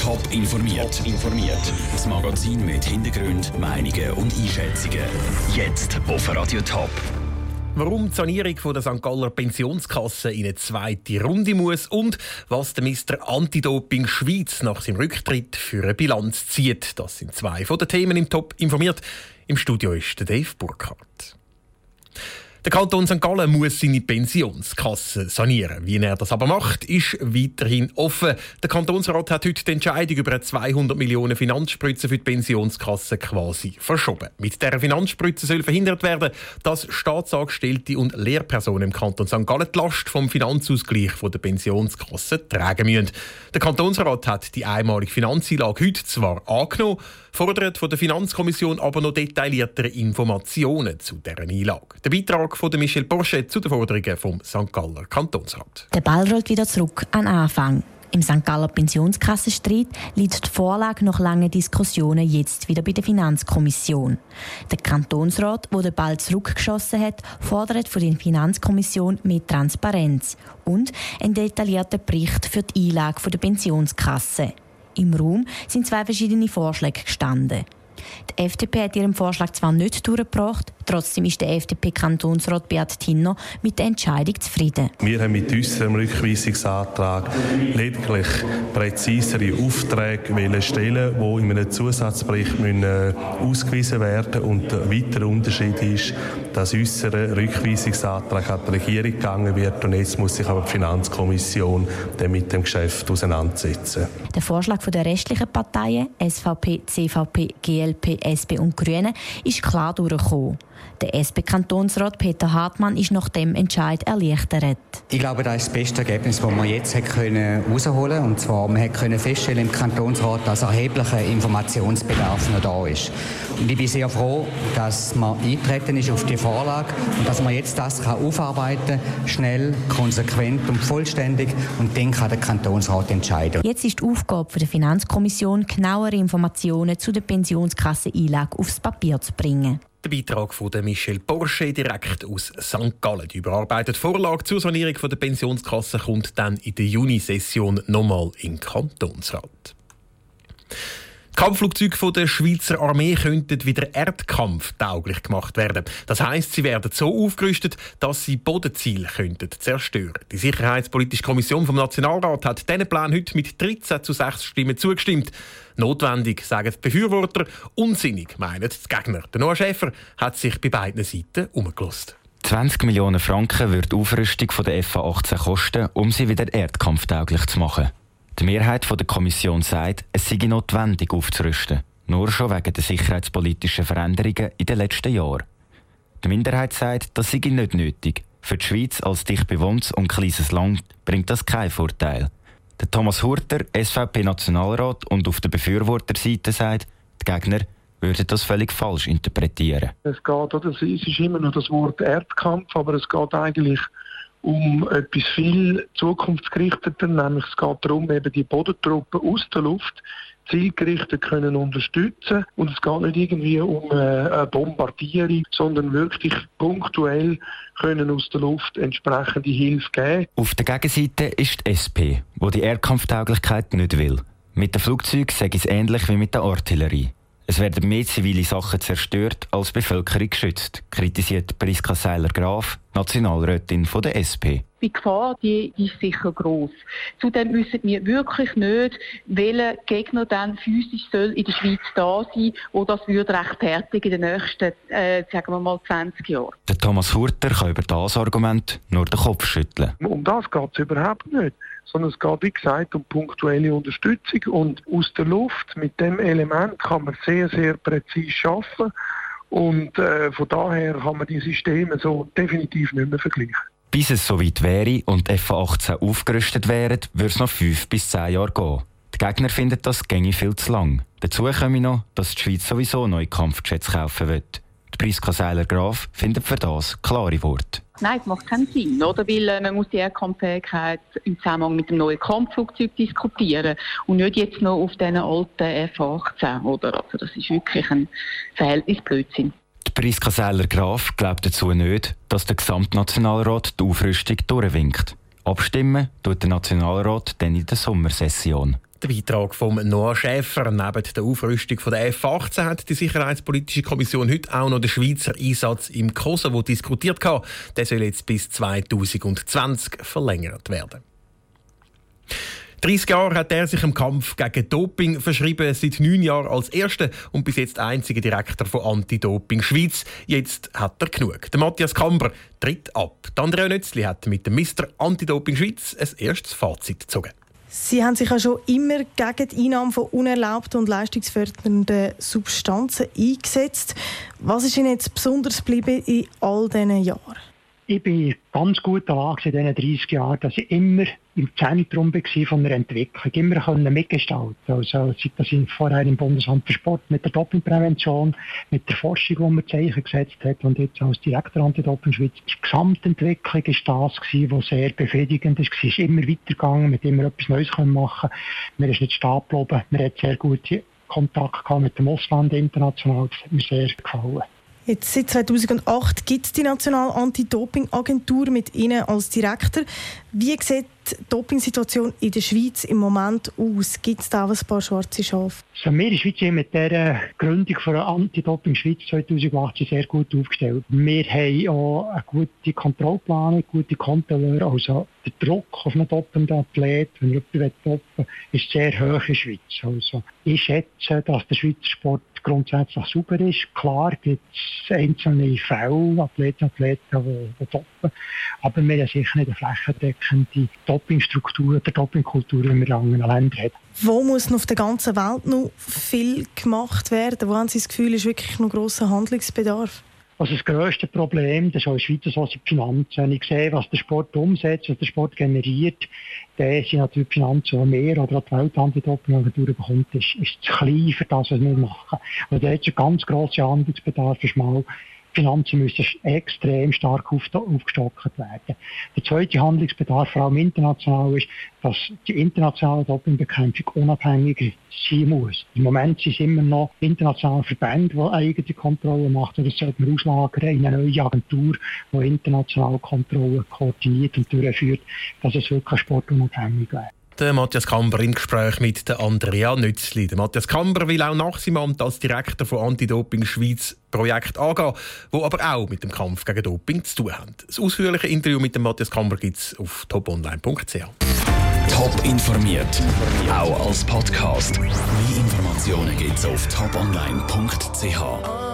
Top informiert. informiert. Das Magazin mit Hintergrund, Meinungen und Einschätzungen. Jetzt auf Radio Top. Warum die Sanierung von der St. Galler Pensionskasse in eine zweite Runde muss und was der Mr. Anti-Doping Schweiz nach seinem Rücktritt für eine Bilanz zieht. Das sind zwei von den Themen im Top informiert. Im Studio ist der Dave Burkhardt. Der Kanton St. Gallen muss seine Pensionskasse sanieren. Wie er das aber macht, ist weiterhin offen. Der Kantonsrat hat heute die Entscheidung über eine 200 Millionen Finanzspritze für die Pensionskasse quasi verschoben. Mit dieser Finanzspritze soll verhindert werden, dass Staatsangestellte und Lehrpersonen im Kanton St. Gallen die Last vom Finanzausgleich der Pensionskasse tragen müssen. Der Kantonsrat hat die einmalige Finanzeinlage heute zwar angenommen, fordert von der Finanzkommission aber noch detailliertere Informationen zu dieser Einlage. Der Beitrag von Michel Porsche zu den Forderungen vom St. Galler Kantonsrat. Der Ball rollt wieder zurück an Anfang. Im St. Galler Pensionskassenstreit liegt die Vorlage nach langen Diskussionen jetzt wieder bei der Finanzkommission. Der Kantonsrat, der den Ball zurückgeschossen hat, fordert von der Finanzkommission mehr Transparenz und einen detaillierten Bericht für die Einlage der Pensionskasse. Im Raum sind zwei verschiedene Vorschläge gestanden. Die FDP hat ihren Vorschlag zwar nicht durchgebracht, trotzdem ist der FDP-Kantonsrat Beat Tinno mit der Entscheidung zufrieden. Wir haben mit unserem Rückweisungsantrag lediglich präzisere Aufträge stellen, die in einem Zusatzbericht müssen, äh, ausgewiesen werden Und der weitere Unterschied ist, dass unser Rückweisungsantrag an die Regierung gegangen wird und jetzt muss sich aber die Finanzkommission mit dem Geschäft auseinandersetzen. Der Vorschlag der restlichen Parteien, SVP, CVP, GLP, SP und Grüne, ist klar durchgekommen. Der SP-Kantonsrat Peter Hartmann ist nach dem Entscheid erleichtert. Ich glaube, das ist das beste Ergebnis, das wir jetzt können herausholen konnten. Und zwar, wir können feststellen im Kantonsrat, dass erheblicher Informationsbedarf noch da ist. Und ich bin sehr froh, dass man eintreten ist auf die Vorlage und dass man jetzt das kann aufarbeiten kann, schnell, konsequent und vollständig. Und dann kann der Kantonsrat entscheiden. Jetzt ist die Aufgabe der Finanzkommission, genauere Informationen zu der Pensionskasse-Einlage aufs Papier zu bringen. Der Beitrag von Michel Porsche direkt aus St. Gallen. Die überarbeitete Vorlage zur Sanierung der Pensionskasse kommt dann in der Junisession nochmal im Kantonsrat. Kampfflugzeuge der Schweizer Armee könnten wieder erdkampftauglich gemacht werden. Das heißt, sie werden so aufgerüstet, dass sie Bodenziele könnten zerstören. Die Sicherheitspolitische Kommission vom Nationalrat hat diesen Plan heute mit 13 zu 6 Stimmen zugestimmt. Notwendig, sagen die Befürworter, unsinnig, meinen die Gegner. Der Noah Schäfer hat sich bei beiden Seiten umgelost. 20 Millionen Franken wird die Aufrüstung der FA-18 kosten, um sie wieder erdkampftauglich zu machen. Die Mehrheit der Kommission sagt, es sei notwendig aufzurüsten, nur schon wegen der sicherheitspolitischen Veränderungen in den letzten Jahren. Die Minderheit sagt, das sei nicht nötig. Für die Schweiz als dicht bewohntes und kleines Land bringt das keinen Vorteil. Der Thomas Hurter, SVP-Nationalrat und auf der Befürworterseite sagt, die Gegner würden das völlig falsch interpretieren. Es geht, oder, es ist immer noch das Wort Erdkampf, aber es geht eigentlich um etwas viel zukunftsgerichteter, nämlich es geht darum, eben die Bodentruppen aus der Luft zielgerichtet können unterstützen und es geht nicht irgendwie um äh, eine Bombardierung, sondern wirklich punktuell können aus der Luft entsprechende Hilfe geben. Auf der Gegenseite ist die SP, wo die Erdkampftauglichkeit nicht will. Mit den Flugzeugen sage ich es ähnlich wie mit der Artillerie. Es werden mehr zivile Sachen zerstört als Bevölkerung geschützt, kritisiert Priska Seiler-Graf, Nationalrätin von der SP. Die Gefahr die, ist sicher groß. Zudem wissen wir wirklich nicht, welcher Gegner dann physisch soll in der Schweiz da sein, wo das würde rechtfertigen in den nächsten, äh, sagen wir mal, 20 Jahren. Der Thomas Hurter kann über das Argument nur den Kopf schütteln. Um das geht es überhaupt nicht sondern es geht, wie gesagt, um punktuelle Unterstützung und aus der Luft mit dem Element kann man sehr, sehr präzise schaffen und äh, von daher kann man die Systeme so definitiv nicht mehr vergleichen. Bis es soweit wäre und F-18 aufgerüstet wären, würde es noch fünf bis zehn Jahre gehen. Die Gegner finden das gänge viel zu lang. Dazu komme noch, dass die Schweiz sowieso neue Kampfjets kaufen wird. Priska Seiler-Graf findet für das klare Worte. Nein, es macht keinen Sinn, oder? Weil äh, man muss die Erdkampffähigkeit im Zusammenhang mit dem neuen Kampfflugzeug diskutieren und nicht jetzt noch auf diesen alten F-18, oder? Also das ist wirklich ein Verhältnisblödsinn. Die Priska Seiler-Graf glaubt dazu nicht, dass der Gesamtnationalrat die Aufrüstung durchwinkt. Abstimmen tut der Nationalrat dann in der Sommersession. Der Beitrag von Noah Schäfer. Neben der Aufrüstung der F-18 hat die Sicherheitspolitische Kommission heute auch noch den Schweizer Einsatz im Kosovo diskutiert. Der soll jetzt bis 2020 verlängert werden. 30 Jahre hat er sich im Kampf gegen Doping verschrieben, seit neun Jahren als erster und bis jetzt einziger Direktor von Anti-Doping Schweiz. Jetzt hat er genug. Der Matthias Kamber tritt ab. Andrea Nötzli hat mit dem Mr. Anti-Doping Schweiz ein erstes Fazit gezogen. Sie haben sich ja schon immer gegen die Einnahme von unerlaubten und leistungsfördernden Substanzen eingesetzt. Was ist Ihnen jetzt besonders geblieben in all diesen Jahren? Ich bin ganz gut in in diesen 30 Jahren, dass ich immer im Zentrum war von der Entwicklung, immer können mitgestalten Also, seit das vorher im Bundesamt für Sport mit der Dopingprävention, mit der Forschung, die man Zeichen gesetzt hat und jetzt als Direktor Anti-Doping Schweiz, die Gesamtentwicklung ist das was sehr befriedigend ist. Es ist immer weitergegangen, mit immer etwas Neues machen können. Man ist nicht stehen man hat sehr gute Kontakt gehabt mit dem Ausland international, das hat mir sehr gefallen. Jetzt seit 2008 gibt es die Nationale Anti-Doping-Agentur mit Ihnen als Direktor. Wie sieht die Dopingsituation in der Schweiz im Moment aus? Gibt es da ein paar schwarze Schafe? Also wir in der Schweiz sind mit der Gründung von Anti-Doping Schweiz 2018 sehr gut aufgestellt. Wir haben auch eine gute Kontrollplanung, gute Kontrolleure. Also der Druck auf einen doppelnden Athlet, wenn jemand doppen ist sehr hoch in der Schweiz. Also ich schätze, dass der Schweizer Sport grundsätzlich sauber ist. Klar gibt es einzelne Fälle, Athleten, Athleten, die, doppen. Aber wir haben sicher nicht eine flächendeckende Dopingstruktur oder Dopingkultur, wie wir in anderen Ländern haben. Wo muss noch auf der ganzen Welt noch viel gemacht werden? Wo haben Sie das Gefühl, ist wirklich noch grosser Handlungsbedarf? Also das grösste Problem, das ist auch in der Schweiz die Finanzen. Wenn ich sehe, was der Sport umsetzt, was der Sport generiert, dann sind natürlich die Finanzen mehr oder die Weltantidopingagentur bekommt, ist, ist zu klein für das, was wir machen. Und da es einen ganz grossen Handlungsbedarf, ist mal Finanzen müssen extrem stark aufgestockt werden. Der zweite Handlungsbedarf, vor allem international, ist, dass die internationale Dopingbekämpfung unabhängig sein muss. Im Moment sind es immer noch internationale Verbände, die eigene Kontrollen machen. Das sollte man auslagern in eine neue Agentur, die internationale Kontrollen koordiniert und durchführt, dass es wirklich sportunabhängig wird der Matthias Kamber im Gespräch mit der Andrea Nützli. Der Matthias Kamber will auch nach seinem Amt als Direktor von Anti-Doping Schweiz Projekt angehen, wo aber auch mit dem Kampf gegen Doping zu tun haben. Das ausführliche Interview mit dem Matthias Kamber gibt es auf toponline.ch. Top informiert, auch als Podcast. Mehr Informationen gibt es auf toponline.ch.